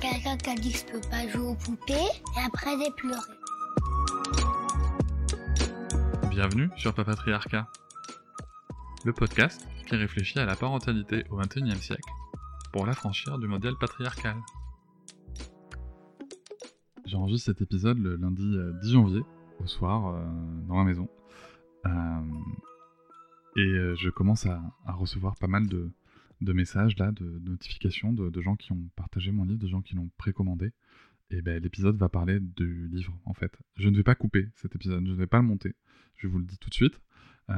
Quelqu'un qui a dit que je peux pas jouer aux poupées et après j'ai pleuré. Bienvenue sur Papatriarcat, le podcast qui réfléchit à la parentalité au XXIe siècle pour l'affranchir du modèle patriarcal. J'enregistre cet épisode le lundi 10 janvier, au soir, euh, dans ma maison. Euh, et euh, je commence à, recevoir pas mal de, messages, là, de, notifications de, gens qui ont partagé mon livre, de gens qui l'ont précommandé. Et ben, l'épisode va parler du livre, en fait. Je ne vais pas couper cet épisode, je ne vais pas le monter. Je vous le dis tout de suite.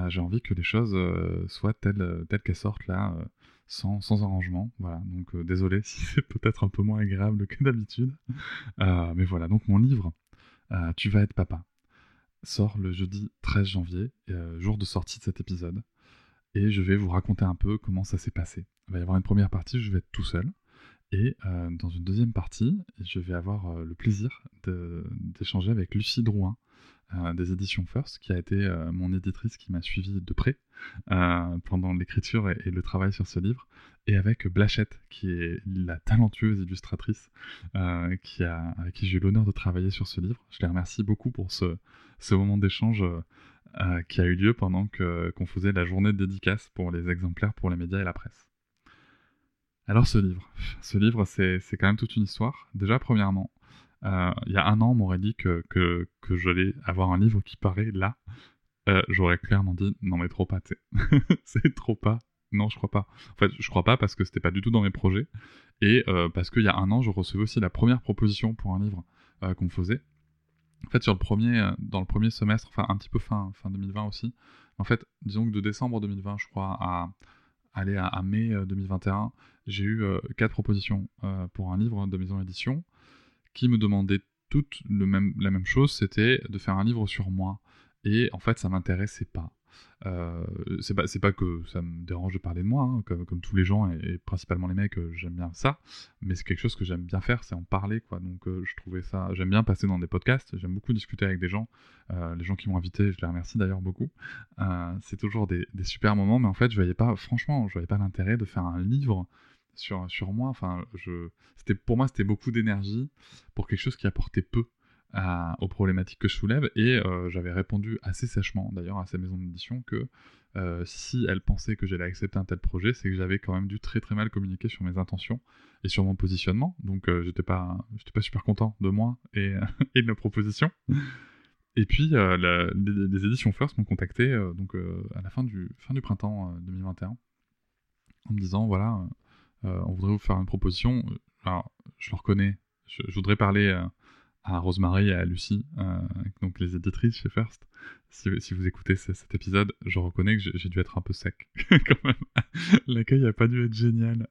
J'ai envie que les choses soient telles, telles qu'elles sortent là sans, sans arrangement. Voilà, donc euh, désolé si c'est peut-être un peu moins agréable que d'habitude. Euh, mais voilà, donc mon livre, euh, Tu vas être papa, sort le jeudi 13 janvier, jour de sortie de cet épisode. Et je vais vous raconter un peu comment ça s'est passé. Il va y avoir une première partie, je vais être tout seul. Et dans une deuxième partie, je vais avoir le plaisir d'échanger avec Lucie Drouin, euh, des éditions First, qui a été euh, mon éditrice qui m'a suivi de près euh, pendant l'écriture et, le travail sur ce livre, et avec Blachette, qui est la talentueuse illustratrice qui a, avec qui j'ai eu l'honneur de travailler sur ce livre. Je les remercie beaucoup pour ce moment d'échange qui a eu lieu pendant qu'on faisait la journée de dédicace pour les exemplaires pour les médias et la presse. Alors ce livre, ce livre c'est quand même toute une histoire. Déjà premièrement, euh, il y a un an, on m'aurait dit que, que, que j'allais avoir un livre qui paraît là. Euh, j'aurais clairement dit non, mais trop pas, c'est trop pas. Non, je crois pas. En fait, je crois pas parce que c'était pas du tout dans mes projets. Et euh, parce qu'il y a un an, je recevais aussi la première proposition pour un livre qu'on faisait. En fait, sur le premier, dans le premier semestre, enfin un petit peu fin, fin 2020 aussi. En fait, disons que de décembre 2020, je crois, à aller à, mai 2021, j'ai eu quatre propositions pour un livre de maison d'édition qui me demandaient toutes le même, la même chose, c'était de faire un livre sur moi. Et en fait, ça m'intéressait pas. Euh, c'est pas, pas que ça me dérange de parler de moi, hein, comme, comme, tous les gens et, principalement les mecs, euh, j'aime bien ça, mais c'est quelque chose que j'aime bien faire, c'est en parler quoi. Donc euh, je trouvais ça, j'aime bien passer dans des podcasts, j'aime beaucoup discuter avec des gens, les gens qui m'ont invité, je les remercie d'ailleurs beaucoup. c'est toujours des, super moments, mais en fait je voyais pas, franchement, je voyais pas l'intérêt de faire un livre sur, sur moi. Enfin, je, pour moi, c'était beaucoup d'énergie pour quelque chose qui apportait peu aux problématiques que je soulève. Et euh, j'avais répondu assez sèchement, d'ailleurs, à ces maisons d'édition que euh, si elles pensaient que j'allais accepter un tel projet, c'est que j'avais quand même dû très très mal communiquer sur mes intentions et sur mon positionnement. Donc, euh, j'étais pas, j'étais pas super content de moi et, de la proposition. Et puis, les, éditions First m'ont contacté donc, à la fin du, fin du printemps 2021 en me disant voilà, euh, on voudrait vous faire une proposition. Alors, je le reconnais, je, voudrais parler euh, à Rosemary et à Lucie, euh, donc les éditrices chez First. Si, vous écoutez cet épisode, je reconnais que j'ai dû être un peu sec. L'accueil n'a pas dû être génial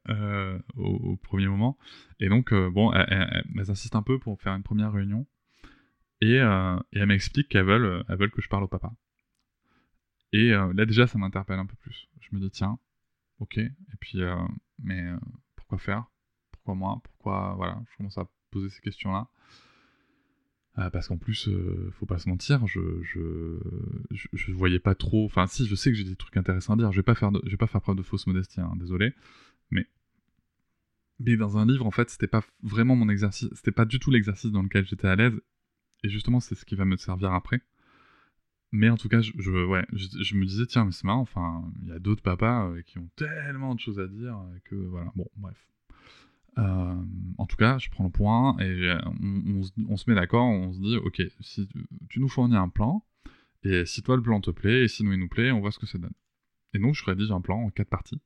au, premier moment. Et donc, bon, elles, insistent un peu pour faire une première réunion. Et, elles m'expliquent qu'elles veulent, elles veulent que je parle au papa. Et là, déjà, ça m'interpelle un peu plus. Je me dis, tiens, ok. Et puis, euh, mais euh, pourquoi faire? Pourquoi moi? Pourquoi Voilà, je commence à poser ces questions-là. Euh, parce qu'en plus, faut pas se mentir, je, je, voyais pas trop. Enfin, si, je sais que j'ai des trucs intéressants à dire. Je vais pas faire, vais pas faire preuve de fausse modestie, hein, désolé. Mais, mais dans un livre, en fait, c'était pas vraiment mon exercice. C'était pas du tout l'exercice dans lequel j'étais à l'aise. Et justement, c'est ce qui va me servir après. Mais en tout cas, je, me disais, tiens, mais c'est marrant, enfin, il y a d'autres papas euh, qui ont tellement de choses à dire euh, que voilà, bon, bref. Euh, en tout cas, je prends le point et on, se met d'accord, on se dit, ok, si tu nous fournis un plan, et si toi le plan te plaît, et si nous il nous plaît, on voit ce que ça donne. Et donc, je rédige un plan en quatre parties,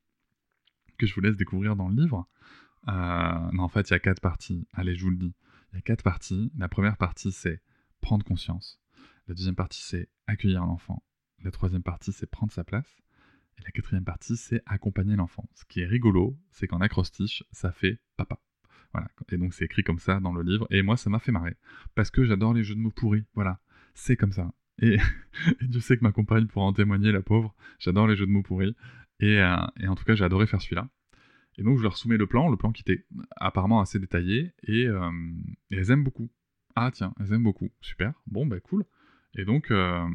que je vous laisse découvrir dans le livre. non, en fait, il y a quatre parties. Allez, je vous le dis. Il y a quatre parties. La première partie, c'est prendre conscience. La deuxième partie, c'est accueillir l'enfant. La troisième partie, c'est prendre sa place. Et la quatrième partie, c'est accompagner l'enfant. Ce qui est rigolo, c'est qu'en acrostiche, ça fait papa. Voilà. Et donc c'est écrit comme ça dans le livre. Et moi, ça m'a fait marrer. Parce que j'adore les jeux de mots pourris. Voilà. C'est comme ça. Et, je sais que ma compagne pourra en témoigner, la pauvre. J'adore les jeux de mots pourris. Et, euh, en tout cas, j'ai adoré faire celui-là. Et donc je leur soumets le plan, le plan qui était apparemment assez détaillé. Et, euh, elles aiment beaucoup. Ah tiens, elles aiment beaucoup. Super. Bon, bah cool. Et donc, euh,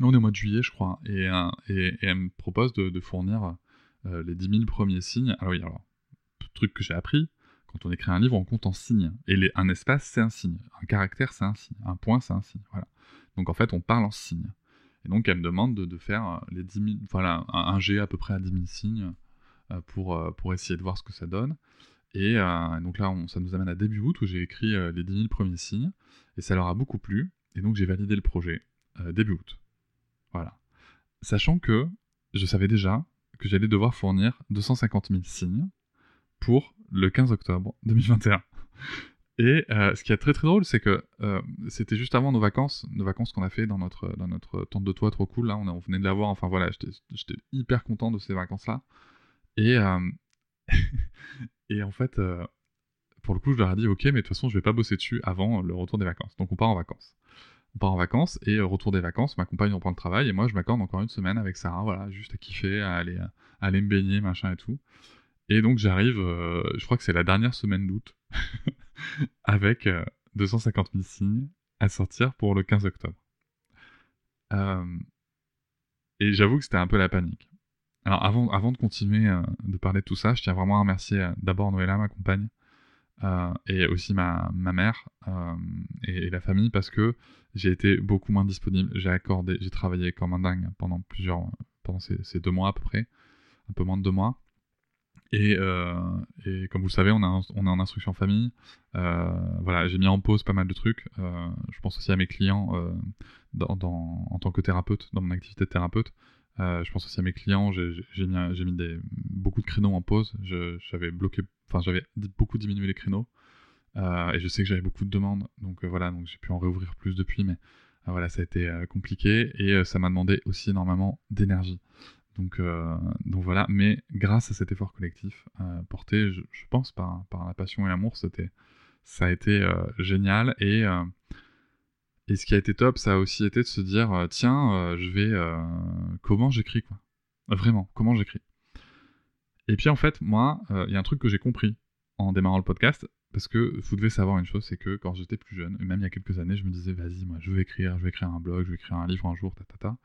on est au mois de juillet, je crois. Et, et, elles me proposent de, fournir les 10 000 premiers signes. Alors oui, alors, truc que j'ai appris, quand on écrit un livre, on compte en signes. Et un espace, c'est un signe. Un caractère, c'est un signe. Un point, c'est un signe. Voilà. Donc en fait, on parle en signes. Et donc, elle me demande de, faire euh, les 10 000, voilà, un, G à peu près à 10 000 signes euh, pour, euh, pour essayer de voir ce que ça donne. Et donc là, ça nous amène à début août où j'ai écrit les 10 000 premiers signes. Et ça leur a beaucoup plu. Et donc, j'ai validé le projet début août. Voilà. Sachant que je savais déjà que j'allais devoir fournir 250 000 signes pour le 15 octobre 2021. Et euh, ce qui est très très drôle, c'est que euh, c'était juste avant nos vacances, nos vacances qu'on a fait dans notre, dans notre tente de toit trop cool. Là, on, venait de l'avoir. Enfin voilà, j'étais hyper content de ces vacances-là. Et, euh, et en fait, pour le coup, je leur ai dit, ok, mais de toute façon, je vais pas bosser dessus avant le retour des vacances. Donc on part en vacances. On part en vacances et retour des vacances, ma compagne reprend le travail et moi je m'accorde encore une semaine avec Sarah, voilà, juste à kiffer, à aller, à aller me baigner, machin et tout. Et donc j'arrive, euh, je crois que c'est la dernière semaine d'août, avec 250 euh, 000 signes à sortir pour le 15 octobre. Euh, et j'avoue que c'était un peu la panique. Alors avant, avant de continuer de parler de tout ça, je tiens vraiment à remercier d'abord Noëlla, ma compagne, et aussi ma, ma mère et, la famille parce que j'ai été beaucoup moins disponible. J'ai accordé, j'ai travaillé comme un dingue pendant plusieurs, pendant ces, deux mois à peu près, un peu moins de deux mois. Euh, et, comme vous le savez, on, on est en instruction famille. Euh, voilà, j'ai mis en pause pas mal de trucs. Euh, je pense aussi à mes clients en tant que thérapeute, dans mon activité de thérapeute. Je pense aussi à mes clients. J'ai mis, beaucoup de créneaux en pause. J'avais bloqué, enfin j'avais beaucoup diminué les créneaux. et je sais que j'avais beaucoup de demandes, donc voilà, donc j'ai pu en réouvrir plus depuis, mais voilà, ça a été compliqué et ça m'a demandé aussi énormément d'énergie. Donc, euh, voilà, mais grâce à cet effort collectif euh, porté, je, pense, par, par la passion et l'amour, ça a été euh, génial. Et, et ce qui a été top, ça a aussi été de se dire, tiens, je vais... comment j'écris, quoi Vraiment, comment j'écris Et puis en fait, moi, il y a un truc que j'ai compris en démarrant le podcast, parce que vous devez savoir une chose, c'est que quand j'étais plus jeune, et même il y a quelques années, je me disais, vas-y, moi, je veux écrire, je vais écrire un blog, je vais écrire un livre un jour, ta, ta, ta.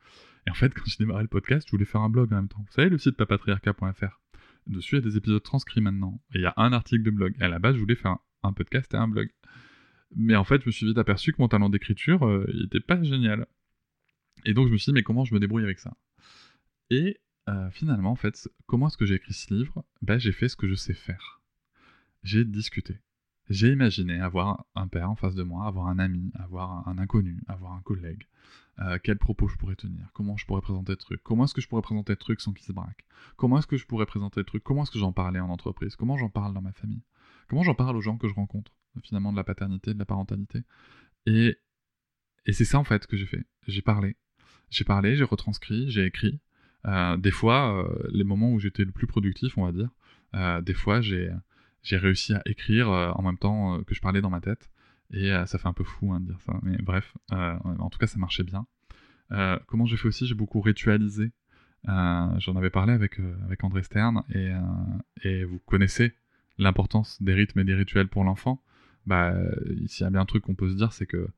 Et en fait, quand j'ai démarré le podcast, je voulais faire un blog en même temps. Vous savez, le site papatriarca.fr. Dessus, il y a des épisodes transcrits maintenant. Et il y a un article de blog. Et à la base, je voulais faire un podcast et un blog. Mais en fait, je me suis vite aperçu que mon talent d'écriture, euh, il était pas génial. Et donc, je me suis dit, mais comment je me débrouille avec ça? Et euh, finalement, en fait, comment est-ce que j'ai écrit ce livre? Ben, J'ai fait ce que je sais faire. J'ai discuté. J'ai imaginé avoir un père en face de moi, avoir un ami, avoir un inconnu, avoir un collègue. Euh, quels propos je pourrais tenir? Comment je pourrais présenter le truc? Comment est-ce que je pourrais présenter le truc sans qu'il se braque? Comment est-ce que je pourrais présenter le truc? Comment est-ce que j'en parlais en entreprise? Comment j'en parle dans ma famille? Comment j'en parle aux gens que je rencontre? Finalement, de la paternité, de la parentalité. Et, et c'est ça en fait que j'ai fait. J'ai parlé. J'ai parlé, j'ai retranscrit, j'ai écrit. Euh, des fois, euh, les moments où j'étais le plus productif, on va dire, des fois j'ai réussi à écrire euh, en même temps euh, que je parlais dans ma tête. Et euh, ça fait un peu fou hein, de dire ça. Mais bref, en tout cas, ça marchait bien. comment j'ai fait aussi? J'ai beaucoup ritualisé. J'en avais parlé avec, avec André Stern. Et, et vous connaissez l'importance des rythmes et des rituels pour l'enfant. Bah, s'il y a bien un truc qu'on peut se dire, c'est que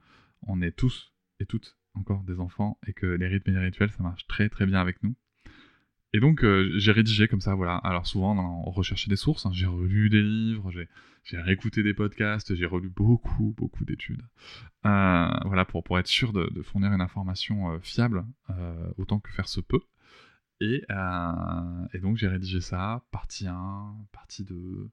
on est tous et toutes encore des enfants et que les rythmes et les rituels, ça marche très très bien avec nous. Et donc, euh, j'ai rédigé comme ça, voilà. Alors, souvent, on recherchait des sources. Hein. J'ai relu des livres, j'ai réécouté des podcasts, j'ai relu beaucoup, beaucoup d'études. Euh, voilà, pour, pour être sûr de, fournir une information euh, fiable, autant que faire se peut. Et, et donc, j'ai rédigé ça, partie 1, partie 2,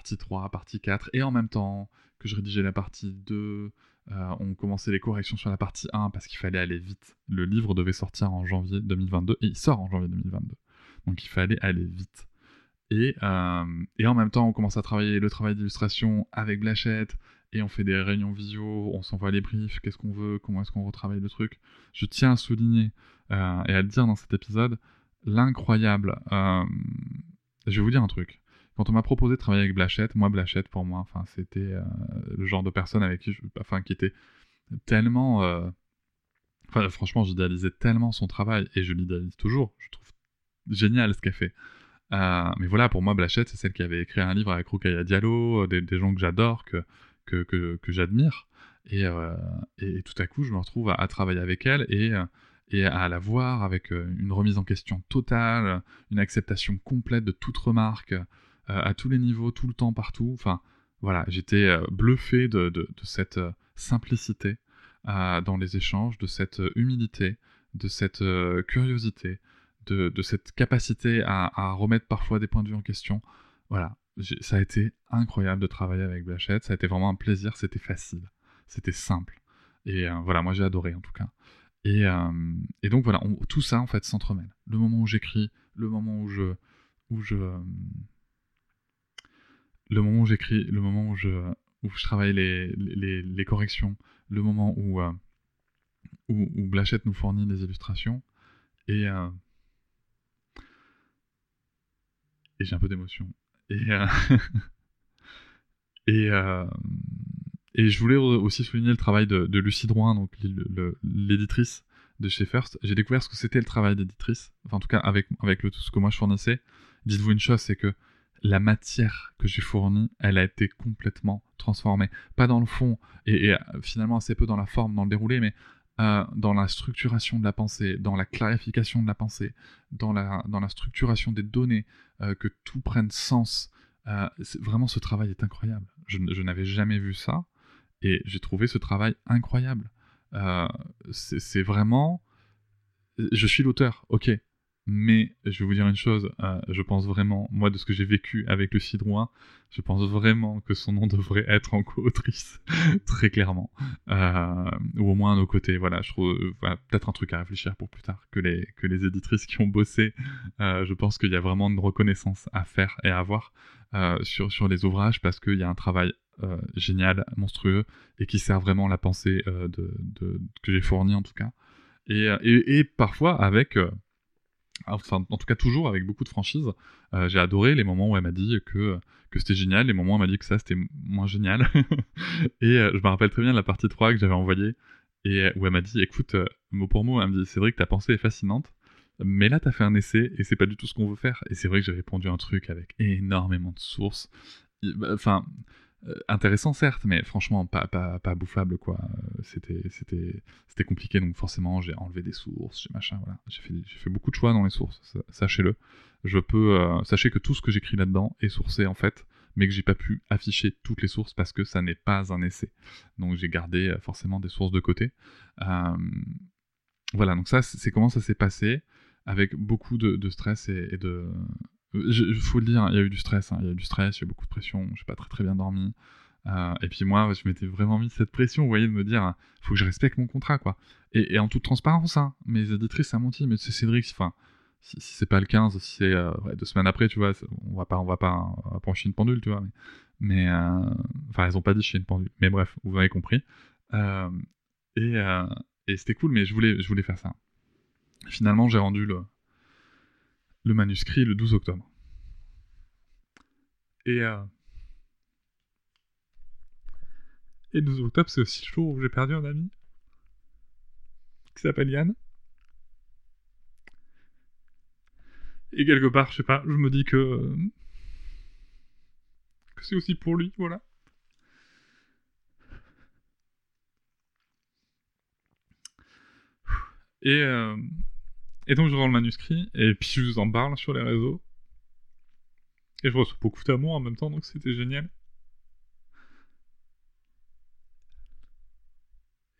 partie 3, partie 4. Et en même temps que je rédigeais la partie 2, euh, on commençait les corrections sur la partie 1 parce qu'il fallait aller vite. Le livre devait sortir en janvier 2022 et il sort en janvier 2022. Donc il fallait aller vite. Et, euh, et en même temps, on commence à travailler le travail d'illustration avec Blachette et on fait des réunions visio, on s'envoie les briefs, qu'est-ce qu'on veut, comment est-ce qu'on retravaille le truc. Je tiens à souligner euh, et à le dire dans cet épisode l'incroyable. je vais vous dire un truc. Quand on m'a proposé de travailler avec Blachette, moi Blachette pour moi, enfin c'était le genre de personne avec qui, je, enfin qui était tellement, enfin franchement j'idéalisais tellement son travail et je l'idéalise toujours. Je trouve génial ce qu'elle fait. mais voilà, pour moi Blachette c'est celle qui avait écrit un livre avec Rukaya Diallo, des, gens que j'adore, que que, que, que j'admire. Et, et, tout à coup, je me retrouve à, à travailler avec elle et, et à la voir avec une remise en question totale, une acceptation complète de toute remarque, à tous les niveaux, tout le temps, partout. Enfin, voilà, j'étais bluffé de, cette simplicité dans les échanges, de cette humilité, de cette curiosité, de, cette capacité à, remettre parfois des points de vue en question. Voilà, ça a été incroyable de travailler avec Blachette, ça a été vraiment un plaisir, c'était facile, c'était simple. Et voilà, moi j'ai adoré en tout cas. Et, donc voilà, tout ça en fait s'entremêle. Le moment où j'écris, le moment où je, le moment où j'écris, le moment où je, où je travaille les, les, les corrections, le moment où, où, où, Blachette nous fournit les illustrations, et, et j'ai un peu d'émotion. Et, et, et je voulais aussi souligner le travail de, de Lucie Drouin, donc l'éditrice de chez First. J'ai découvert ce que c'était le travail d'éditrice, enfin en tout cas avec, avec le, tout ce que moi je fournissais. Dites-vous une chose, c'est que la matière que j'ai fournie, elle a été complètement transformée. Pas dans le fond, et, finalement assez peu dans la forme, dans le déroulé, mais euh, dans la structuration de la pensée, dans la clarification de la pensée, dans la, dans la structuration des données, euh, que tout prenne sens. Euh, vraiment, ce travail est incroyable. Je, je n'avais jamais vu ça. Et j'ai trouvé ce travail incroyable. Euh, c'est vraiment... Je suis l'auteur, ok. Mais je vais vous dire une chose, euh, je pense vraiment, moi de ce que j'ai vécu avec le Cidroin, je pense vraiment que son nom devrait être en co-autrice, très clairement. Euh, ou au moins à nos côtés, voilà, je trouve voilà, peut-être un truc à réfléchir pour plus tard, que les, que les éditrices qui ont bossé, je pense qu'il y a vraiment une reconnaissance à faire et à avoir sur, sur les ouvrages, parce qu'il y a un travail euh, génial, monstrueux, et qui sert vraiment la pensée euh, de, que j'ai fournie en tout cas. Et, euh, et, parfois avec, enfin en tout cas toujours avec beaucoup de franchise, j'ai adoré les moments où elle m'a dit que, que c'était génial, les moments où elle m'a dit que ça c'était moins génial. et je me rappelle très bien la partie 3 que j'avais envoyée, et où elle m'a dit, écoute, mot pour mot, elle me dit, c'est vrai que ta pensée est fascinante, mais là, t'as fait un essai et c'est pas du tout ce qu'on veut faire. Et c'est vrai que j'ai répondu un truc avec énormément de sources. Bah, enfin, euh, intéressant certes, mais franchement pas, pas, pas bouffable quoi. Euh, c'était, compliqué donc forcément j'ai enlevé des sources, j'ai machin, voilà. J'ai fait, fait beaucoup de choix dans les sources, sachez-le. Je peux, euh, sachez que tout ce que j'écris là-dedans est sourcé en fait, mais que j'ai pas pu afficher toutes les sources parce que ça n'est pas un essai. Donc j'ai gardé forcément des sources de côté. voilà, donc ça c'est comment ça s'est passé avec beaucoup de, stress et de il faut le dire, il y a eu du stress, hein. il y a eu du stress, il y a eu beaucoup de pression, j'ai pas très très bien dormi. Euh, et puis moi, je m'étais vraiment mis cette pression, vous voyez, de me dire, faut que je respecte mon contrat, quoi. Et, en toute transparence, hein, mes éditrices, ça m'ont dit, mais c'est Cédric, enfin, si, c'est pas le 15, si c'est euh, deux semaines après, tu vois, on va pas, on va pas, on va pas en chier une pendule, tu vois. Mais, euh, enfin, elles ont pas dit chier une pendule. Mais bref, vous avez compris. et, et c'était cool, mais je voulais, je voulais faire ça. Finalement, j'ai rendu le, le manuscrit le 12 octobre. Et, euh... et 12 octobre, c'est aussi le jour où j'ai perdu un ami qui s'appelle Yann. Et quelque part, je sais pas, je me dis que, que c'est aussi pour lui, voilà. Et, euh... Et donc je rends le manuscrit, et puis je vous en parle sur les réseaux. Et je reçois beaucoup d'amour en même temps, donc c'était génial.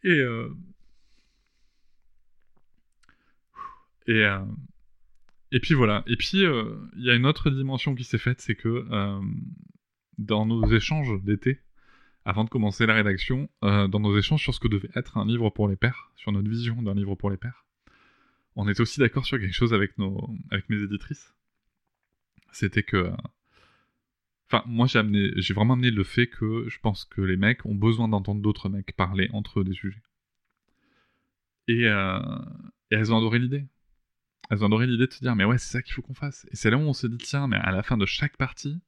Et euh... Et, euh... et puis voilà. Et puis euh, il y a une autre dimension qui s'est faite, c'est que euh, dans nos échanges d'été, avant de commencer la rédaction, dans nos échanges sur ce que devait être un livre pour les pères, sur notre vision d'un livre pour les pères, on était aussi d'accord sur quelque chose avec, nos, avec mes éditrices. C'était que. Enfin, moi, j'ai, amené, j'ai vraiment amené le fait que je pense que les mecs ont besoin d'entendre d'autres mecs parler entre eux des sujets. Et, euh, elles ont adoré l'idée. Elles ont adoré l'idée de se dire, mais ouais, c'est ça qu'il faut qu'on fasse. Et c'est là où on se dit, tiens, mais à la fin de chaque partie,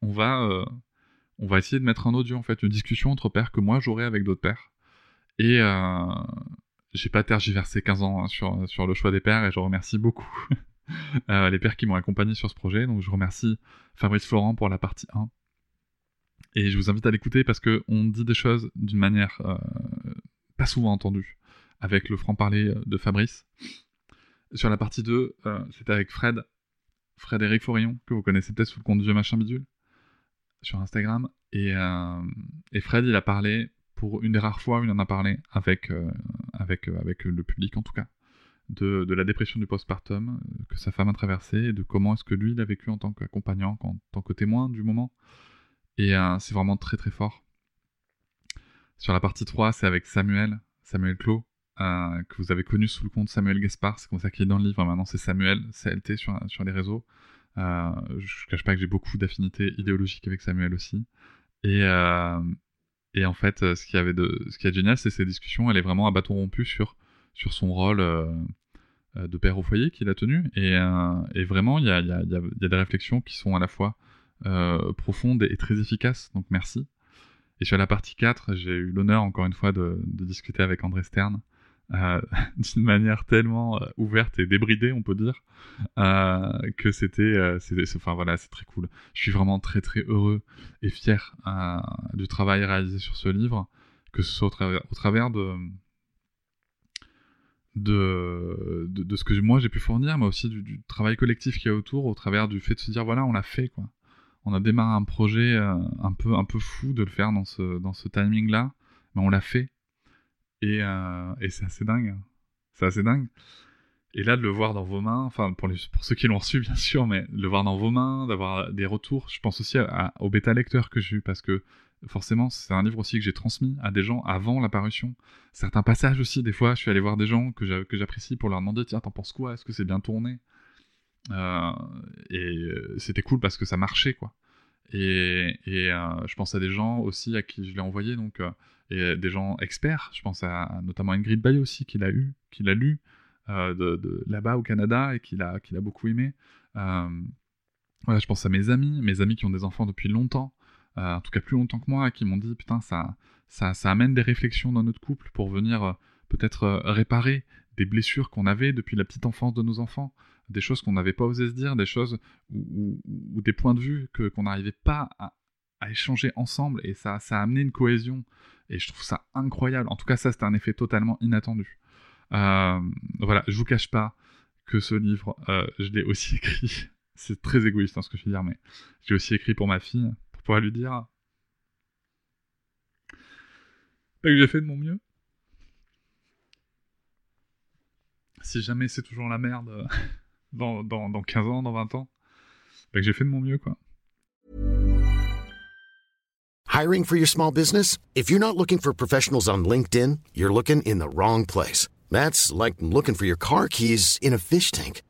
on va, euh, essayer de mettre un audio, en fait, une discussion entre pères que moi j'aurai avec d'autres pères. Et euh, j'ai pas tergiversé 15 ans hein, sur, sur le choix des pères et je remercie beaucoup euh, les pères qui m'ont accompagné sur ce projet. Donc je remercie Fabrice Florent pour la partie 1. Et je vous invite à l'écouter parce qu'on dit des choses d'une manière euh, pas souvent entendue avec le franc-parler de Fabrice. Sur la partie 2, c'était avec Fred, Frédéric Forillon, que vous connaissez peut-être sous le compte Vieux Machin Bidule, sur Instagram. Et, et Fred, il a parlé une des rares fois où il en a parlé avec, euh, avec, euh, avec le public en tout cas, de, de la dépression du postpartum euh, que sa femme a traversé et de comment est-ce que lui il a vécu en tant qu'accompagnant, en tant que témoin du moment. Et c'est vraiment très très fort. Sur la partie 3, c'est avec Samuel, Samuel Clos, que vous avez connu sous le compte Samuel Gaspard, c'est comme ça qu'il est dans le livre, maintenant c'est Samuel, CLT sur, sur les réseaux. je ne cache pas que j'ai beaucoup d'affinités idéologiques avec Samuel aussi. Et, et en fait, euh, ce qui avait de, ce qui est génial, c'est ces discussions. Elle est vraiment à bâton rompu sur sur son rôle euh, euh, de père au foyer qu'il a tenu. Et, vraiment, il y a, y, a, y a, des réflexions qui sont à la fois profondes et, très efficaces. Donc merci. Et sur la partie 4, j'ai eu l'honneur encore une fois de, de discuter avec André Stern, euh, d'une manière tellement euh, ouverte et débridée, on peut dire, euh, que c'était, enfin voilà, c'est très cool. Je suis vraiment très très heureux et fier du travail réalisé sur ce livre, que ce soit au travers, de, de, ce que moi j'ai pu fournir, mais aussi du, travail collectif qu'il y a autour, au travers du fait de se dire voilà, on l'a fait quoi. On a démarré un projet un peu un peu fou de le faire dans ce dans ce timing là, mais on l'a fait euh, et, c'est assez dingue. C'est assez dingue. Et là, de le voir dans vos mains, enfin, pour, pour ceux qui l'ont reçu, bien sûr, mais de le voir dans vos mains, d'avoir des retours. Je pense aussi au bêta lecteur que j'ai eu, parce que forcément, c'est un livre aussi que j'ai transmis à des gens avant l'apparition. Certains passages aussi, des fois, je suis allé voir des gens que j'apprécie pour leur demander tiens, t'en penses quoi? Est-ce que c'est bien tourné? Euh, Et euh, c'était cool parce que ça marchait, quoi. Et, et je pense à des gens aussi à qui je l'ai envoyé, donc et des gens experts. Je pense à, notamment Ingrid Baye aussi, qu'il a eu, qu'il a lu euh, de, là-bas au Canada et qu'il a, qu'il a beaucoup aimé. Euh, voilà, je pense à mes amis, mes amis qui ont des enfants depuis longtemps, euh, en tout cas plus longtemps que moi, qui m'ont dit putain, ça, ça, ça amène des réflexions dans notre couple pour venir peut-être réparer des blessures qu'on avait depuis la petite enfance de nos enfants, des choses qu'on n'avait pas osé se dire, des choses ou, des points de vue que, qu'on n'arrivait pas à, échanger ensemble et ça, ça a amené une cohésion et je trouve ça incroyable. En tout cas, ça, c'était un effet totalement inattendu. Euh, voilà, je vous cache pas que ce livre, euh, je l'ai aussi écrit. C'est très égoïste hein, ce que je veux dire, mais j'ai aussi écrit pour ma fille, pour pouvoir lui dire que j'ai fait de mon mieux. Si jamais c'est toujours la merde euh, dans, dans, dans 15 ans, dans 20 ans, que j'ai fait de mon mieux, quoi. Hiring for your small business? If you're not looking for professionals on LinkedIn, you're looking in the wrong place. That's like looking for your car keys in a fish tank.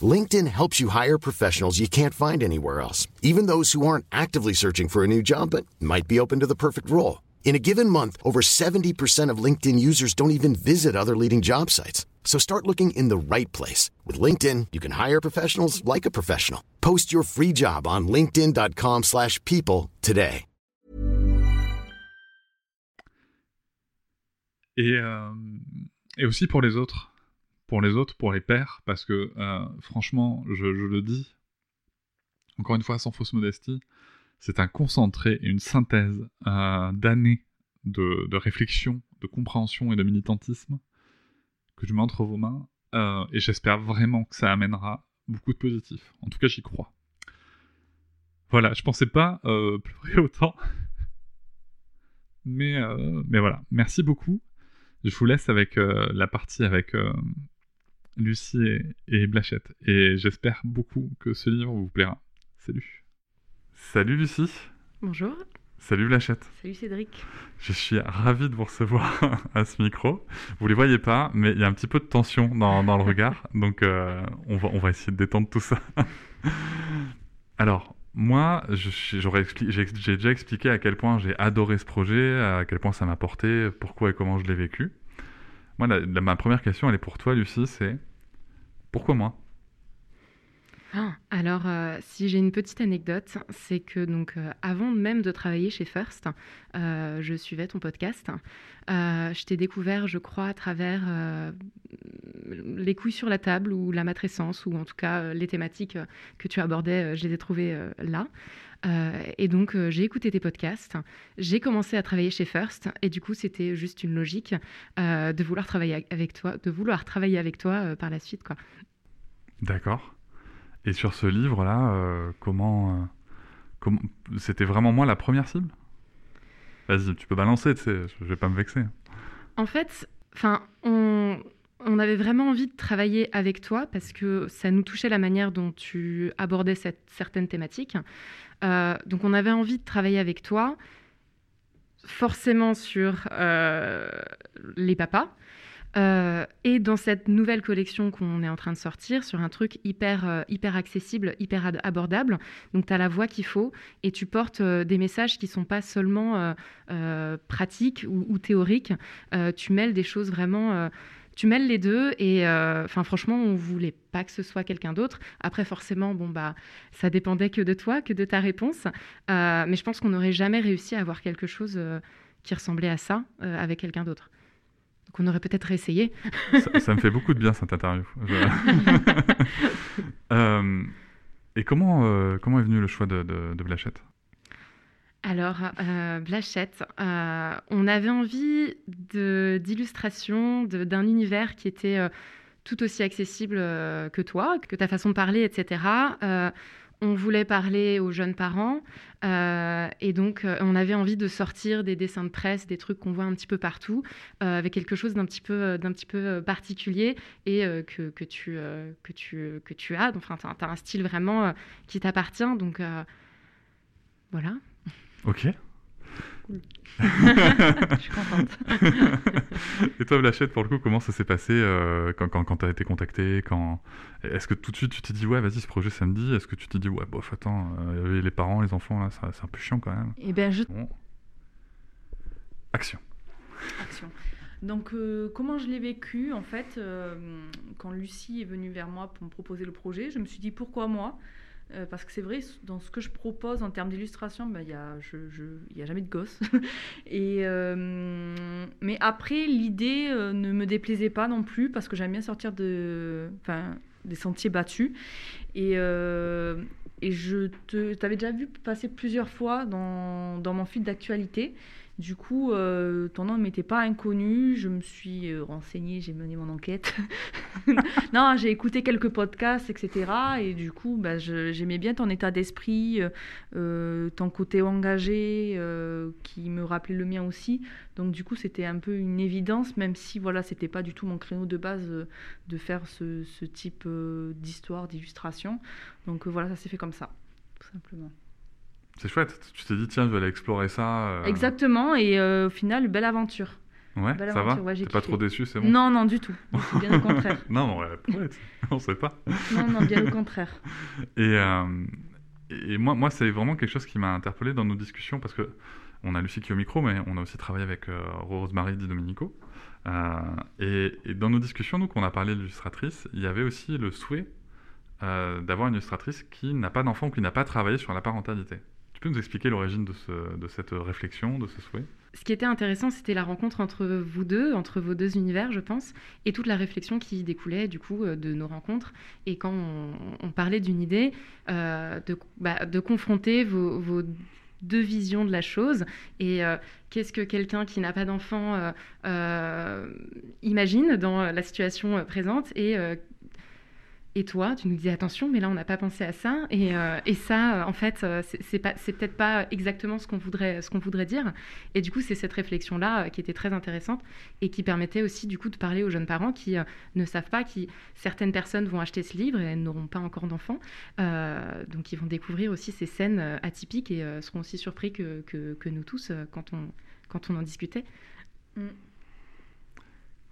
LinkedIn helps you hire professionals you can't find anywhere else, even those who aren't actively searching for a new job but might be open to the perfect role. In a given month, over 70% of LinkedIn users don't even visit other leading job sites. So start looking in the right place. With LinkedIn, you can hire professionals like a professional. Post your free job on linkedin.com slash people today. Et, euh, et aussi pour les autres. Pour les autres, pour les pères, parce que euh, franchement, je, le dis, encore une fois sans fausse modestie, c'est un concentré et une synthèse euh, d'années de, de, réflexion, de compréhension et de militantisme que je mets entre vos mains. et j'espère vraiment que ça amènera beaucoup de positif. En tout cas, j'y crois. Voilà, je pensais pas pleurer autant. Mais, mais voilà, merci beaucoup. Je vous laisse avec euh, la partie avec euh, Lucie et, Blachette. Et j'espère beaucoup que ce livre vous plaira. Salut. Salut Lucie. Bonjour. Salut Blachette. Salut Cédric. Je suis ravi de vous recevoir à ce micro. Vous les voyez pas, mais il y a un petit peu de tension dans, dans le regard. Donc euh, on, va, on va essayer de détendre tout ça. Alors, moi, j'ai déjà expliqué à quel point j'ai adoré ce projet, à quel point ça m'a porté, pourquoi et comment je l'ai vécu. Moi, ma première question, elle est pour toi, Lucie, c'est pourquoi moi? Alors, euh, si j'ai une petite anecdote, c'est que donc euh, avant même de travailler chez First, euh, je suivais ton podcast. je t'ai découvert, je crois, à travers les couilles sur la table ou la matrescence, ou en tout cas les thématiques que tu abordais, je les ai trouvées là. et donc, j'ai écouté tes podcasts, j'ai commencé à travailler chez First, et du coup, c'était juste une logique de vouloir travailler avec toi, de vouloir travailler avec toi par la suite, quoi. D'accord. Et sur ce livre-là, euh, comment, euh, c'était vraiment moi la première cible? Vas-y, tu peux balancer, tu sais, je vais pas me vexer. En fait, enfin, on, on, avait vraiment envie de travailler avec toi parce que ça nous touchait la manière dont tu abordais cette, certaines thématiques. Euh, donc, on avait envie de travailler avec toi, forcément sur les papas, euh, et dans cette nouvelle collection qu'on est en train de sortir, sur un truc hyper, euh, hyper accessible, hyper abordable, donc tu as la voix qu'il faut et tu portes euh, des messages qui sont pas seulement pratiques ou, théoriques. tu mêles des choses vraiment tu mêles les deux et franchement on voulait pas que ce soit quelqu'un d'autre. Après forcément bon bah ça dépendait que de toi que de ta réponse. Mais je pense qu'on n'aurait jamais réussi à avoir quelque chose qui ressemblait à ça avec quelqu'un d'autre qu'on aurait peut-être essayé. ça, me fait beaucoup de bien cette interview. Euh, et comment, euh, comment est venu le choix de, de, Blachette? Alors, euh, Blachette, on avait envie d'illustration, d'un univers qui était tout aussi accessible que toi, que ta façon de parler, etc on voulait parler aux jeunes parents euh, et donc euh, on avait envie de sortir des dessins de presse, des trucs qu'on voit un petit peu partout, euh, avec quelque chose d'un petit peu, d'un petit peu particulier et que, que, tu, que, tu, que tu as. Enfin, tu as, un style vraiment qui t'appartient. Donc voilà. Ok. je suis contente. Et toi, Blachette, pour le coup, comment ça s'est passé euh, quand, quand, tu as été contacté quand... Est-ce que tout de suite tu t'es dit, ouais, vas-y, ce projet samedi Est-ce que tu t'es dit, ouais, bof, attends, euh, les parents, les enfants, là, c'est un peu chiant quand même Eh bien, je. Action. Action. Donc, euh, comment je l'ai vécu En fait, quand Lucie est venue vers moi pour me proposer le projet, je me suis dit, pourquoi moi? Euh, parce que c'est vrai, dans ce que je propose en termes d'illustration, ben, il n'y a, a, jamais de gosse. euh, mais après, l'idée euh, ne me déplaisait pas non plus, parce que j'aime bien sortir de, des sentiers battus. Et, et je t'avais déjà vu passer plusieurs fois dans, dans mon fil d'actualité. Du coup, euh, ton nom ne m'était pas inconnu. Je me suis euh, renseignée, j'ai mené mon enquête. non, j'ai écouté quelques podcasts, etc. Et du coup, bah, j'aimais bien ton état d'esprit, euh, ton côté engagé, qui me rappelait le mien aussi. Donc, du coup, c'était un peu une évidence, même si voilà, c'était pas du tout mon créneau de base de faire ce, ce type d'histoire, d'illustration. Donc, voilà, ça s'est fait comme ça, tout simplement. C'est chouette. Tu t'es dit, tiens, je vais aller explorer ça. Euh. Exactement. Et euh, au final, belle aventure. Ouais, ça va T'es pas trop déçu, c'est bon Non, non, du tout. Bien au contraire. non, ouais, on sait pas. non, non, bien au contraire. Et, euh, et moi, moi c'est vraiment quelque chose qui m'a interpellé dans nos discussions parce que on a Lucie qui est au micro, mais on a aussi travaillé avec Rosemary Di Domenico. Et, et, dans nos discussions, donc, on a parlé d'illustratrice, il y avait aussi le souhait d'avoir une illustratrice qui n'a pas d'enfant ou qui n'a pas travaillé sur la parentalité peux nous expliquer l'origine de, cette réflexion, de ce souhait? Ce qui était intéressant, c'était la rencontre entre vous deux, entre vos deux univers, je pense, et toute la réflexion qui découlait du coup euh, de nos rencontres. Et quand on, parlait d'une idée, euh, de, bah, de, confronter vos, deux visions de la chose et euh, qu'est-ce que quelqu'un qui n'a pas d'enfant imagine dans la situation présente et et toi, tu nous dis attention, mais là on n'a pas pensé à ça. Et, euh, et ça, en fait, euh, c'est peut-être pas exactement ce qu'on voudrait, ce qu'on voudrait dire. Et du coup, c'est cette réflexion-là euh, qui était très intéressante et qui permettait aussi du coup de parler aux jeunes parents qui ne savent pas qui certaines personnes vont acheter ce livre et elles n'auront pas encore d'enfants, donc ils vont découvrir aussi ces scènes atypiques et seront aussi surpris que, que, nous tous quand on quand on en discutait. Mm.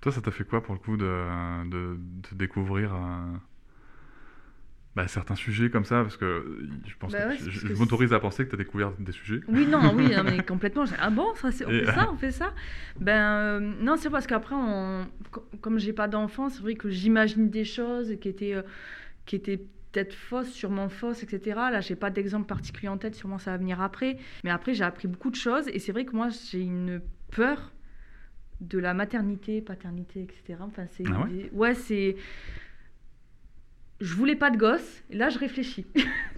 Toi, ça t'a fait quoi pour le coup de, de, de découvrir bah, certains sujets comme ça, parce que je pense bah que je, m'autorise à penser que tu as découvert des sujets. Oui, non, oui, mais complètement. Ah bon, ça, on fait ça, on fait ça Ben euh, non, c'est parce qu'après, on... comme j'ai pas d'enfant, c'est vrai que j'imagine des choses qui étaient, euh, qui étaient peut-être fausses, sûrement fausses, etc. Là, j'ai pas d'exemple particulier en tête, sûrement ça va venir après. Mais après, j'ai appris beaucoup de choses et c'est vrai que moi, j'ai une peur de la maternité, paternité, etc. Enfin, c'est Ah ouais? ouais, c'est. Je voulais pas de gosse, et là je réfléchis.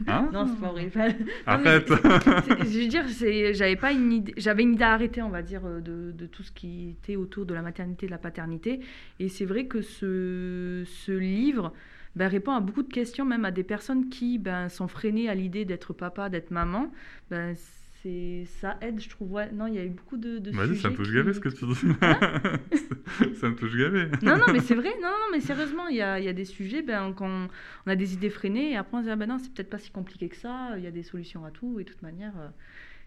Ah non, c'est pas vrai. Non, Arrête Je veux dire, j'avais pas une idée, j'avais une idée arrêtée, on va dire, euh, de, de tout ce qui était autour de la maternité, de la paternité. Et c'est vrai que ce, ce livre ben, répond à beaucoup de questions, même à des personnes qui ben, sont freinées à l'idée d'être papa, d'être maman. Ben, c'est, ça aide, je trouve. Ouais, non, il y a eu beaucoup de, de Vas-y, ça me touche qui- gavé ce que tu dis. ça me touche gavé. non, non, mais c'est vrai, non, non, mais sérieusement, il y a, y a des sujets, ben, quand on, on a des idées freinées, et après on se dit, ah ben non, c'est peut-être pas si compliqué que ça, il y a des solutions à tout, et de toute manière, euh,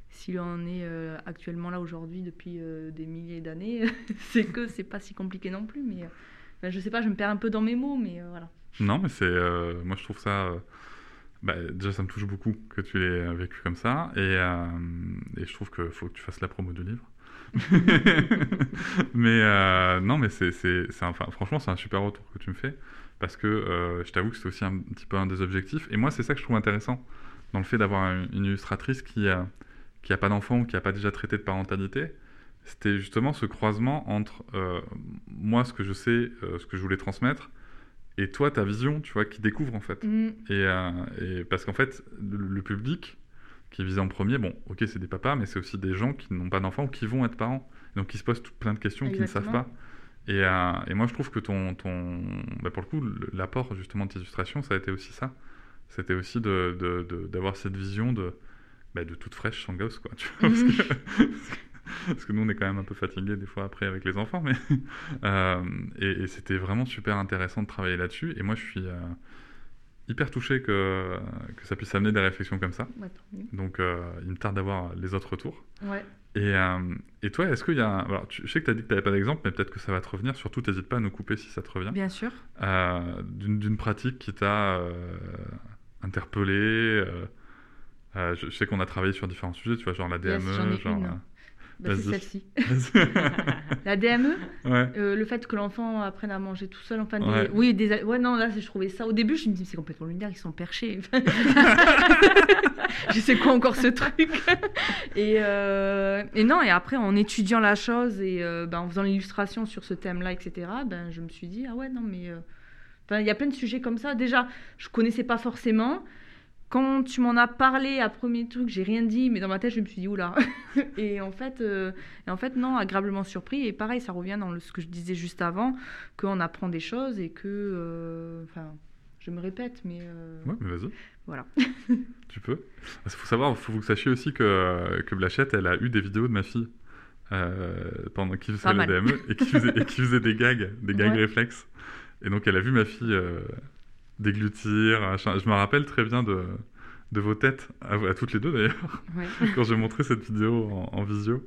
si l'on est euh, actuellement là aujourd'hui depuis euh, des milliers d'années, c'est que c'est pas si compliqué non plus, mais euh, ben, je sais pas, je me perds un peu dans mes mots, mais voilà. Non, mais c'est. moi, je trouve ça. Bah, déjà, ça me touche beaucoup que tu l'aies vécu comme ça. Et, euh, et je trouve qu'il faut que tu fasses la promo du livre. mais euh, non, mais c'est, enfin, franchement, c'est un super retour que tu me fais. Parce que euh, je t'avoue que c'est aussi un petit peu un des objectifs. Et moi, c'est ça que je trouve intéressant dans le fait d'avoir une, illustratrice qui a, qui a pas d'enfant ou qui a pas déjà traité de parentalité. C'était justement ce croisement entre moi, ce que je sais, ce que je voulais transmettre, et toi, ta vision, tu vois, qui découvre en fait. Mm. Et, euh, et parce qu'en fait, le, le public qui est visé en premier, bon, ok, c'est des papas, mais c'est aussi des gens qui n'ont pas d'enfants ou qui vont être parents. Donc, qui se posent tout plein de questions qu'ils ne savent pas. Et, euh, et moi, je trouve que ton, ton bah, pour le coup, l'apport justement de tes illustrations, ça a été aussi ça. C'était aussi de, de- de- d'avoir cette vision de, bah, de toute fraîche sans gosse, quoi. Tu vois, parce, que, parce que nous, on est quand même un peu fatigués des fois après avec les enfants, mais euh, et, et c'était vraiment super intéressant de travailler là-dessus. Et moi, je suis euh, hyper touché que, que ça puisse amener des réflexions comme ça. Ouais. Donc, euh, il me tarde d'avoir les autres retours. Ouais. Et, et toi, est-ce qu'il y a. Alors, tu- je sais que tu as dit que tu n'avais pas d'exemple, mais peut-être que ça va te revenir. Surtout, n'hésite pas à nous couper si ça te revient. Bien sûr. D'une, pratique qui t'a interpellé. euh, je, je sais qu'on a travaillé sur différents sujets, tu vois, genre la DME. Yes, genre, euh, Bah, c'est celle-ci. La DME, ouais. Euh, le fait que l'enfant apprenne à manger tout seul, enfin, des- Ouais. oui, des... ouais, non, là, je trouvais ça. Au début, je me dis, c'est complètement lunaire, ils sont perchés. je sais quoi encore ce truc. et, euh, et non, et après, en étudiant la chose et euh, ben, en faisant l'illustration sur ce thème-là, etc., ben, je me suis dit, ah ouais, non, mais. enfin, Il y a plein de sujets comme ça. Déjà, je connaissais pas forcément. Quand tu m'en as parlé à premier truc, j'ai rien dit, mais dans ma tête, je me suis dit, oula. et, en fait, euh, et en fait, non, agréablement surpris. Et pareil, ça revient dans le- ce que je disais juste avant, qu'on apprend des choses et que. euh, Enfin, je me répète, mais. euh, Ouais, mais vas-y. Voilà. tu peux. Il faut savoir, il faut que vous sachiez aussi que, que Blachette, elle a eu des vidéos de ma fille euh, pendant qui faisait mal. DME et qui faisait, et qui faisait des gags, des gags Ouais. réflexes. Et donc, elle a vu ma fille déglutir. Je me rappelle très bien de, de vos têtes, à, à toutes les deux d'ailleurs, Ouais. quand j'ai montré cette vidéo en, en visio.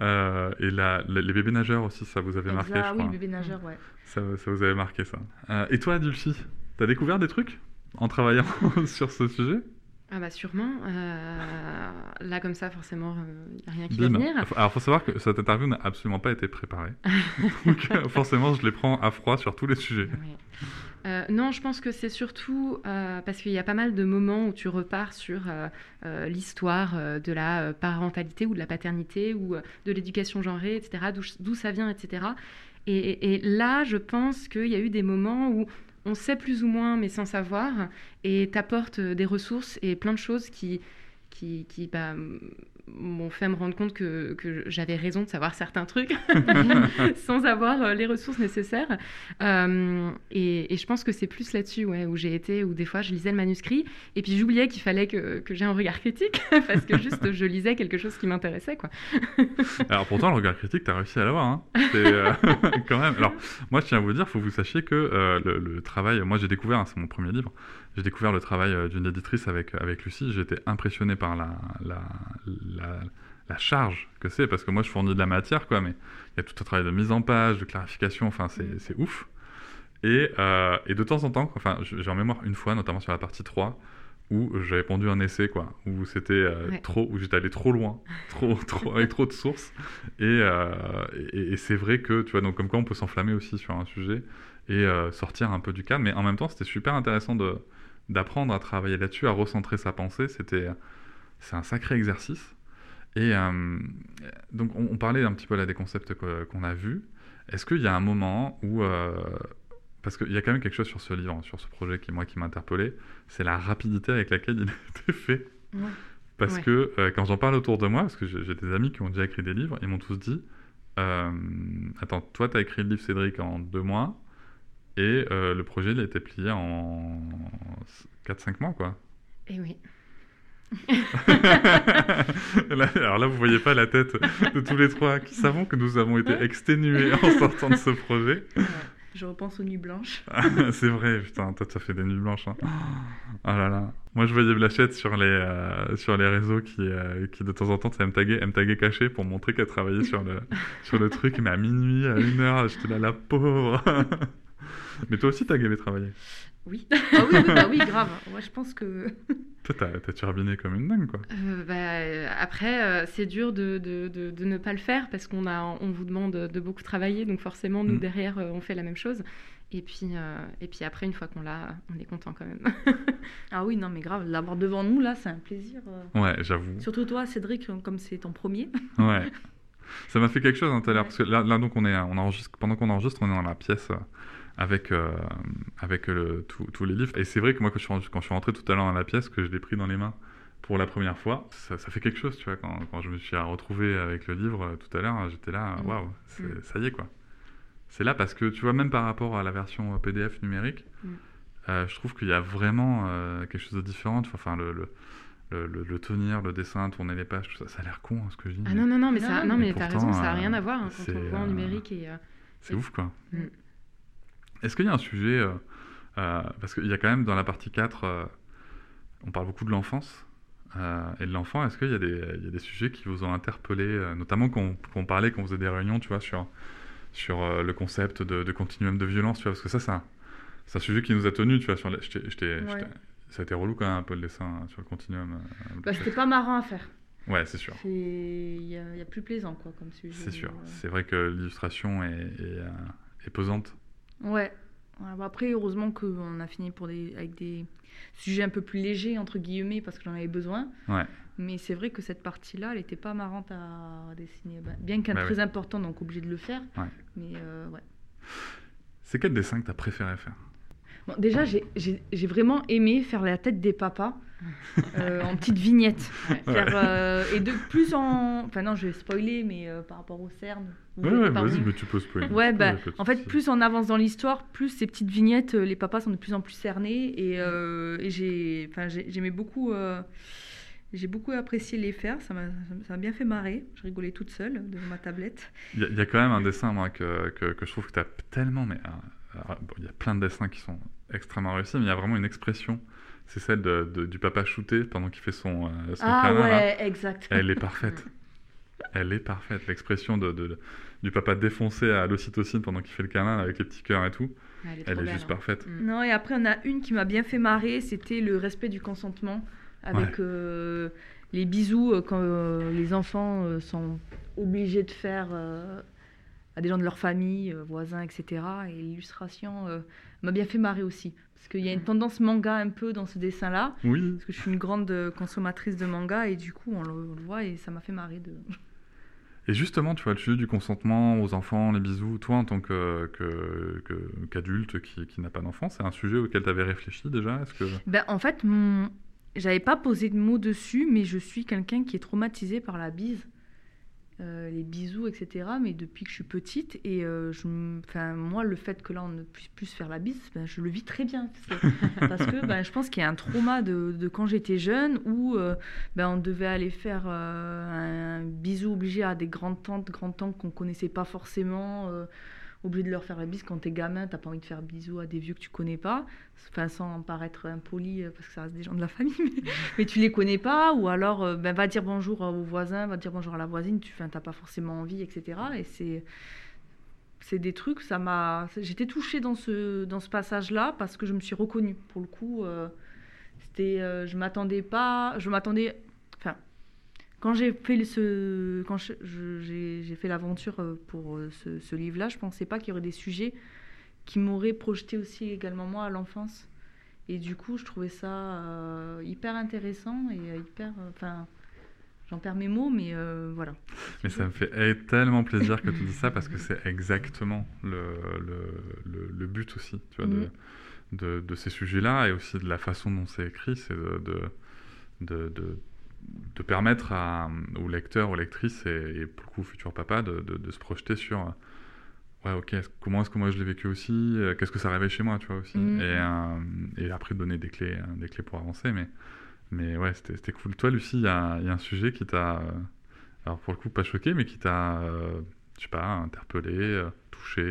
Euh, et la- la- les bébés nageurs aussi, ça vous avait marqué, Elsa, je oui, crois. le bébé nageur, ouais. Ça, ça vous avait marqué ça. Euh, et toi, Dulcie, t'as découvert des trucs en travaillant sur ce sujet? Ah bah sûrement. Euh, là comme ça, forcément, il n'y a rien qui va venir. Alors, faut savoir que cette interview n'a absolument pas été préparée. Donc, euh, forcément, je les prends à froid sur tous les sujets. Euh, non, je pense que c'est surtout euh, parce qu'il y a pas mal de moments où tu repars sur euh, euh, l'histoire euh, de la euh, parentalité ou de la paternité ou euh, de l'éducation genrée, etc., d'où- d'où ça vient, etc. Et, et là, je pense qu'il y a eu des moments où on sait plus ou moins, mais sans savoir, et t'apportes euh, des ressources et plein de choses qui, qui, qui bah, m'ont fait me rendre compte que, que j'avais raison de savoir certains trucs sans avoir euh, les ressources nécessaires. Euh, et, et je pense que c'est plus là-dessus ouais, où j'ai été, où des fois je lisais le manuscrit et puis j'oubliais qu'il fallait que, que j'ai un regard critique parce que juste je lisais quelque chose qui m'intéressait. quoi. Alors, pourtant, le regard critique, t'as réussi à l'avoir. Hein. Euh, quand même. Alors, moi, je tiens à vous dire, faut que vous sachiez que euh, le, le travail. Moi, j'ai découvert, hein, c'est mon premier livre, j'ai découvert le travail euh, d'une éditrice avec, avec Lucie. J'étais impressionné par la, la, la, la charge que c'est, parce que moi, je fournis de la matière, quoi, mais il y a tout un travail de mise en page, de clarification, enfin, c'est, c'est ouf. Et, euh, et de temps en temps, enfin, j'ai en mémoire une fois, notamment sur la partie 3, où j'avais pondu un essai, quoi, où c'était euh, Ouais. trop, où j'étais allé trop loin, trop, trop, avec trop de sources. Et, euh, et, et c'est vrai que, tu vois, donc comme quoi on peut s'enflammer aussi sur un sujet et euh, sortir un peu du cadre, mais en même temps, c'était super intéressant de, d'apprendre à travailler là-dessus, à recentrer sa pensée, c'était c'est un sacré exercice. Et euh, donc, on, on parlait un petit peu là des concepts qu'on a vus. Est-ce qu'il y a un moment où. euh, parce qu'il y a quand même quelque chose sur ce livre, sur ce projet qui, moi, qui m'a interpellé, c'est la rapidité avec laquelle il a été fait. Ouais. Parce Ouais. que euh, quand j'en parle autour de moi, parce que j'ai des amis qui ont déjà écrit des livres, ils m'ont tous dit Attends, toi, tu as écrit le livre Cédric en deux mois, et euh, le projet, il a été plié en 4-5 mois, quoi. Et oui. Là, alors là, vous voyez pas la tête de tous les trois qui savons que nous avons été exténués en sortant de ce projet. Je repense aux nuits blanches. c'est vrai, putain, toi, tu as fait des nuits blanches. Hein. Oh là là. Moi, je voyais Blachette sur les, euh, sur les réseaux qui, euh, qui, de temps en temps, ça me taguait, me taguait caché pour montrer qu'elle travaillait sur le, sur le truc. Mais à minuit, à une heure, j'étais là, la pauvre. mais toi aussi, t'as aimé travailler. Oui. Ah oui, oui, bah oui, grave. Ouais, je pense que. Toi, t'as turbiné comme une dingue, quoi. Euh, bah, euh, après, euh, c'est dur de, de, de, de ne pas le faire parce qu'on a, on vous demande de beaucoup travailler, donc forcément, nous Mm. derrière, euh, on fait la même chose. Et puis, euh, et puis après, une fois qu'on l'a, on est content quand même. Ah oui, non, mais grave, l'avoir devant nous, là, c'est un plaisir. Ouais, j'avoue. Surtout toi, Cédric, comme c'est ton premier. Ouais. Ça m'a fait quelque chose hein, tout à l'heure, parce que là, là, donc, on est, on enregistre, pendant qu'on enregistre, on est dans la pièce euh, avec, euh, avec le- tout- tous les livres. Et c'est vrai que moi, quand je, suis, rentré- quand je suis rentré tout à l'heure dans la pièce, que je l'ai pris dans les mains pour la première fois, ça, ça fait quelque chose, tu vois. Quand, quand je me suis retrouvé avec le livre euh, tout à l'heure, j'étais là, Mm. waouh, Mm. ça y est, quoi. C'est là parce que, tu vois, même par rapport à la version euh, PDF numérique, Mm. euh, je trouve qu'il y a vraiment euh, quelque chose de différent. Enfin, le, le, le, le- le tenir, le dessin, tourner les pages, tout ça, ça a l'air con, hein, ce que je dis. Ah mais non, non, non, mais, ça, non, mais mais t'as raison, ça n'a rien à voir hein, quand c'est, on le voit en numérique. Et, euh, C'est ouf, quoi. Mm. Est-ce qu'il y a un sujet, euh, euh, parce qu'il y a quand même dans la partie 4, euh, on parle beaucoup de l'enfance et de l'enfant, est-ce qu'il y, a des- il y a des sujets qui vous ont interpellé, notamment qu'on qu'on parlait, qu'on faisait des réunions, tu vois, sur, sur le concept de, de continuum de violence, tu vois, parce que ça, c'est un, c'est un sujet qui nous a tenus, tu vois, sur les- Ouais. ça a été relou quand même un peu le dessin euh, sur le continuum. Bah, c'était pas marrant à faire. Ouais, c'est sûr. Il y, a il y a plus plaisant, quoi, comme sujet. C'est sûr. Euh, C'est vrai que l'illustration est, est, est pesante. Ouais. Bah après, heureusement qu'on a fini pour des, avec des sujets un peu plus légers, entre guillemets, parce que j'en avais besoin. Ouais. Mais c'est vrai que cette partie-là, elle n'était pas marrante à dessiner. Bah, bien qu'elle Bah très ouais. important, donc obligé de le faire. Ouais. Mais euh, ouais. C'est quel dessin que tu as préféré faire? Bon, déjà, j'ai- vraiment aimé faire la tête des papas euh, en petite vignette. Ouais. Faire, euh, et de plus en. Enfin, non, je vais spoiler, mais euh, par rapport au CERN. Ouais, ouais, vas-y, mais tu peux spoiler. Ouais, bah, en fait, plus on avance dans l'histoire, plus ces petites vignettes, les papas sont de plus en plus cernés. Et, euh, et j'ai, j'aimais beaucoup, euh, j'ai beaucoup apprécié les faire. Ça m'a, ça m'a bien fait marrer. Je rigolais toute seule devant ma tablette. Il y, a- il y a quand même un dessin, moi, que, que, que je trouve que tu as tellement. Mais, euh, alors, bon, il y a plein de dessins qui sont extrêmement réussis, mais il y a vraiment une expression. C'est celle de, de- du papa shooté pendant qu'il fait son, euh, son ah câlin, là. ouais, exact. Elle est parfaite. Elle est parfaite. L'expression de, de- du papa défoncé à l'ocytocine pendant qu'il fait le câlin avec les petits cœurs et tout, elle est, trop elle est belle, juste hein. parfaite. Mm. Non, et après, on a une qui m'a bien fait marrer, c'était le respect du consentement, avec euh, les bisous euh, quand euh, les enfants euh, sont obligés de faire euh, à des gens de leur famille, euh, voisins, etc. Et l'illustration euh, m'a bien fait marrer aussi. Parce qu'il y a une tendance manga un peu dans ce dessin-là, Oui. parce que je suis une grande euh, consommatrice de manga, et du coup, on le, on le voit, et ça m'a fait marrer. De... Et justement, tu vois, le sujet du consentement aux enfants, les bisous, toi en tant que, que- que- qu'adulte qui, qui n'a pas d'enfant, c'est un sujet auquel tu avais réfléchi déjà Est-ce que... Ben, en fait, mon... j'avais pas posé de mots dessus, mais je suis quelqu'un qui est traumatisé par la bise. Euh, les bisous, etc. Mais depuis que je suis petite, et euh, je, moi, le fait que là, on ne puisse plus faire la bise, ben, je le vis très bien. Parce que ben, je pense qu'il y a un trauma de, de quand j'étais jeune où euh, ben, on devait aller faire un bisou obligé à des grandes tantes, grands-tantes qu'on connaissait pas forcément. Obligé de leur faire la bise quand t'es gamin, t'as pas envie de faire bisous à des vieux que tu connais pas, enfin sans paraître impoli euh, parce que ça reste des gens de la famille, mais, mais tu les connais pas, ou alors euh, ben, va dire bonjour aux voisins, va dire bonjour à la voisine, tu n'as pas forcément envie, etc. Et c'est c'est des trucs, ça m'a, j'étais touchée dans ce dans ce passage-là parce que je me suis reconnue. Pour le coup, euh, c'était, euh, je m'attendais pas, je m'attendais, quand j'ai fait ce, quand j'ai fait l'aventure euh, pour euh, ce, ce livre-là, je pensais pas qu'il y aurait des sujets qui m'auraient projeté aussi également moi à l'enfance Et du coup, je trouvais ça euh, hyper intéressant et hyper. Enfin, j'en perds mes mots, mais euh, voilà. Mais ça me fait eh, tellement plaisir que tu dis ça parce que c'est exactement le, le, le, le but aussi, tu vois, de, Mhm. de, de ces sujets-là et aussi de la façon dont c'est écrit, c'est de, de, de, permettre à, aux lecteurs, aux lectrices et, et pour le coup, futurs papas, de, de, de se projeter sur euh, ouais, ok, comment est-ce que moi je l'ai vécu aussi, euh, qu'est-ce que ça réveille chez moi, tu vois aussi, Mhm. et, euh, et après donner des clés, euh, des clés pour avancer, mais, mais ouais, c'était c'était cool. Toi, Lucie, il y a, il y a un sujet qui t'a, euh, alors pour le coup, pas choqué, mais qui t'a, euh, je sais pas, interpellé, euh, touché,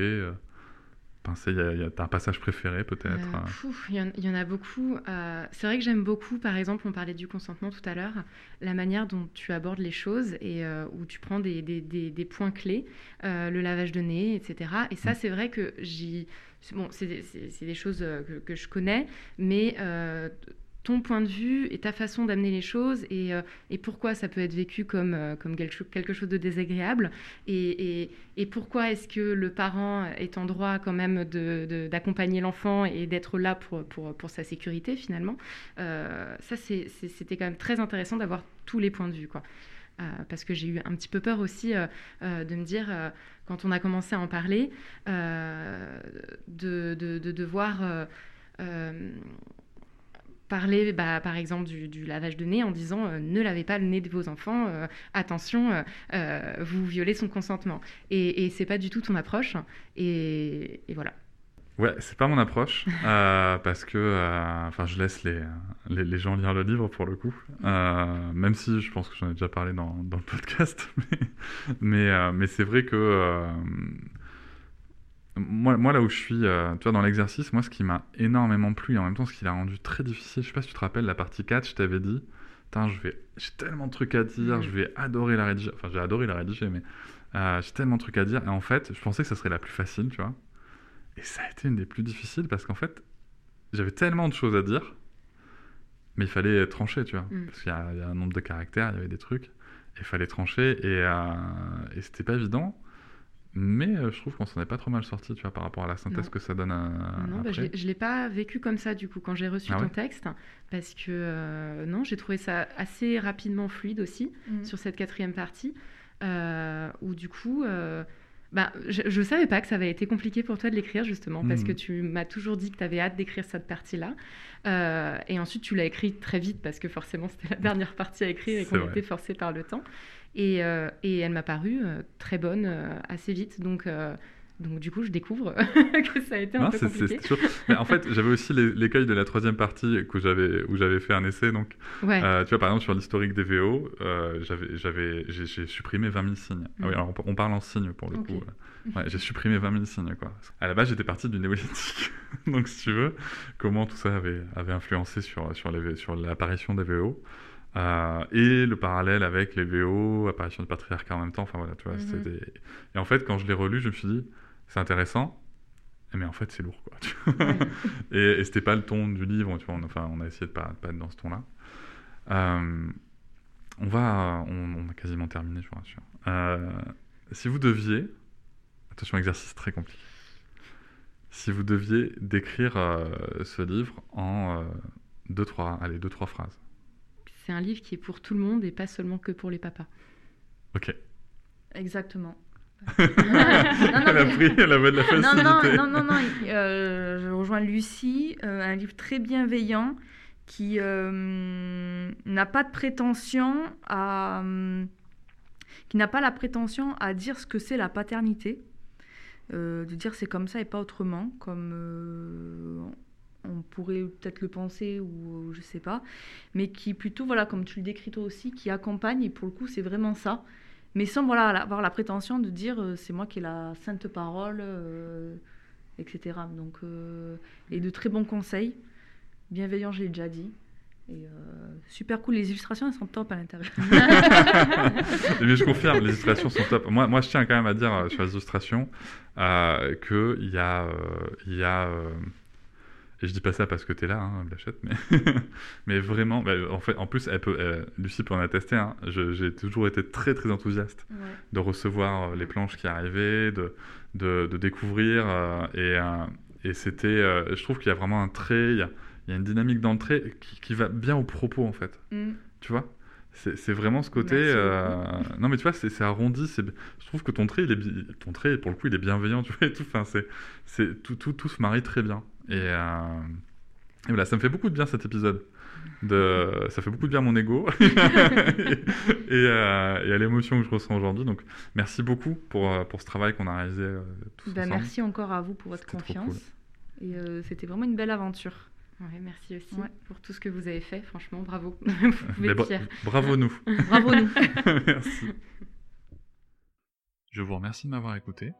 euh, pincé. Il y a, il y a- t'as un passage préféré peut-être Euh, euh, Il y, en- il y en a beaucoup. Euh, c'est vrai que j'aime beaucoup, par exemple, on parlait du consentement tout à l'heure, la manière dont tu abordes les choses et euh, où tu prends des, des- des- des points clés, le lavage de nez, etc. Et ça, Mm. c'est vrai que j'y. Bon, c'est des, choses que, que je connais, mais ton point de vue et ta façon d'amener les choses et, euh, et pourquoi ça peut être vécu comme, euh, comme quelque, cho- quelque chose de désagréable et, et- pourquoi est-ce que le parent est en droit quand même de- de- d'accompagner l'enfant et d'être là pour, pour, pour sa sécurité finalement. Euh, ça, c'était quand même très intéressant d'avoir tous les points de vue. Quoi. Parce que j'ai eu un petit peu peur aussi de me dire, quand on a commencé à en parler, de, de- de devoir parler, bah, par exemple, du, du lavage de nez en disant euh, ne lavez pas le nez de vos enfants, euh, attention, euh, vous violez son consentement. Et, et c'est pas du tout ton approche. Et, voilà. Ouais, c'est pas mon approche, parce que enfin, je laisse les, les, gens lire le livre pour le coup, même si je pense que j'en ai déjà parlé dans, dans le podcast, mais, mais, c'est vrai que moi, moi, là où je suis, euh, tu vois, dans l'exercice, moi, ce qui m'a énormément plu et en même temps ce qui l'a rendu très difficile, je sais pas si tu te rappelles, la partie 4, je t'avais dit, je vais, j'ai tellement de trucs à dire, je vais adorer la rédiger, enfin, j'ai adoré la rédiger, mais euh, j'ai tellement de trucs à dire, et en fait, je pensais que ça serait la plus facile, tu vois. Et ça a été une des plus difficiles parce qu'en fait, j'avais tellement de choses à dire, mais il fallait trancher, tu vois. Mm. Parce qu'il y, a il y a un nombre de caractères, il y avait des trucs, et il fallait trancher, et, euh, et c'était pas évident. Mais euh, je trouve qu'on s'en est pas trop mal sorti, tu vois, par rapport à la synthèse Non. que ça donne euh, non, bah, je après. ne l'ai pas vécu comme ça du coup quand j'ai reçu Ah ton ouais texte, parce que euh, non, j'ai trouvé ça assez rapidement fluide aussi Mm. sur cette quatrième partie, euh, où du coup, euh, bah, je ne savais pas que ça avait été compliqué pour toi de l'écrire justement, parce Mhm. que tu m'as toujours dit que tu avais hâte d'écrire cette partie-là, Euh, et ensuite tu l'as écrite très vite parce que forcément c'était la dernière partie à écrire et qu'on était forcé par le temps, et, euh, et elle m'a paru euh, très bonne euh, assez vite, donc. donc du coup, je découvre que ça a été un Non, peu compliqué. Mais en fait, j'avais aussi l'écueil de la troisième partie que j'avais, où j'avais fait un essai. Donc, Ouais. euh, tu vois, par exemple, sur l'historique des VO, euh, j'avais, j'ai, supprimé 20 000 signes. Ah oui, alors on, on parle en signes pour le coup. Ouais, j'ai supprimé 20 000 signes, quoi. À la base, j'étais parti du néolithique. donc, si tu veux, comment tout ça avait, avait influencé sur, sur l'apparition des VO. Euh, et le parallèle avec les VO, apparition du patriarcat en même temps, enfin voilà, tu vois, Mhm. Et en fait, quand je l'ai relu, je me suis dit, c'est intéressant, mais en fait, c'est lourd, quoi. tu vois. Ouais. et, et c'était pas le ton du livre, tu vois, on, enfin, on a essayé de pas, pas être dans ce ton-là. Euh, on va... On, on a quasiment terminé, je vous rassure. Euh, si vous deviez... Attention, exercice très compliqué. Si vous deviez décrire ce livre en deux, trois, allez, deux, trois phrases. C'est un livre qui est pour tout le monde et pas seulement que pour les papas. Ok. Exactement. elle a pris, elle avait de la Non, facilité. non, non, non, non, euh, je rejoins Lucie, euh, un livre très bienveillant qui euh, n'a pas de prétention à... qui n'a pas la prétention à dire ce que c'est la paternité, de dire c'est comme ça et pas autrement, comme on pourrait peut-être le penser ou je sais pas, mais qui plutôt, voilà, comme tu le décris toi aussi, qui accompagne, et pour le coup c'est vraiment ça, mais sans voilà, avoir la prétention de dire euh, c'est moi qui ai la sainte parole, euh, etc. Donc, euh, et de très bons conseils, bienveillants, je l'ai déjà dit. Et euh, super cool, les illustrations elles sont top à l'intérieur. Mais je confirme, les illustrations sont top. Moi, moi, je tiens quand même à dire euh, sur les illustrations euh, qu'il y a, euh, il y a euh, et je dis pas ça parce que tu es là, hein, Blachette, mais, mais vraiment, bah, en fait, en plus, elle peut, euh, Lucie peut en attester, hein, j'ai toujours été très très enthousiaste de recevoir euh, les planches qui arrivaient, de, de, de découvrir. euh, et et c'était, je trouve qu'il y a vraiment un trait, il y a, il y a une dynamique d'entrée qui, qui va bien au propos en fait. Mm. Tu vois? C'est c'est vraiment ce côté. Euh, Non, mais tu vois, c'est c'est arrondi. Je trouve que ton trait, il est ton trait, pour le coup, il est bienveillant. Tu vois, et tout. Enfin, c'est, c'est tout, tout, tout se marie très bien. Et, euh, et voilà, ça me fait beaucoup de bien cet épisode. De... Ça fait beaucoup de bien à mon ego et, euh, et à l'émotion que je ressens aujourd'hui. Donc, merci beaucoup pour, euh, pour ce travail qu'on a réalisé euh, tous Bah, ensemble. merci encore à vous pour votre C'était trop confiance. Et euh, c'était vraiment une belle aventure. Ouais, merci aussi Ouais. pour tout ce que vous avez fait. Franchement, bravo. vous pouvez bra- bravo nous. Bravo nous. Merci. Je vous remercie de m'avoir écouté.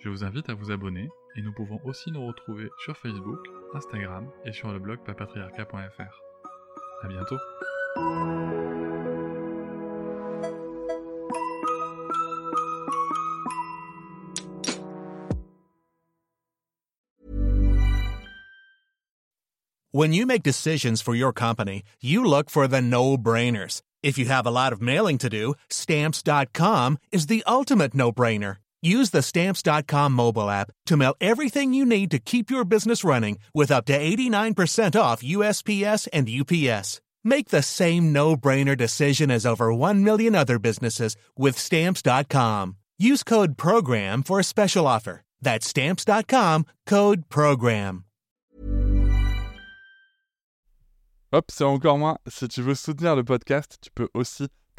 Je vous invite à vous abonner et nous pouvons aussi nous retrouver sur Facebook, Instagram et sur le blog papatriarca.fr. À bientôt. When you make decisions for your company, you look for the no brainers. If you have a lot of mailing to do, stamps.com is the ultimate no brainer. Use the stamps.com mobile app to mail everything you need to keep your business running with up to 89% off USPS and UPS. Make the same no brainer decision as over 1 million other businesses with stamps.com. Use code PROGRAM for a special offer. That's stamps.com code PROGRAM. Hop, c'est encore moins. Si tu veux soutenir le podcast, tu peux aussi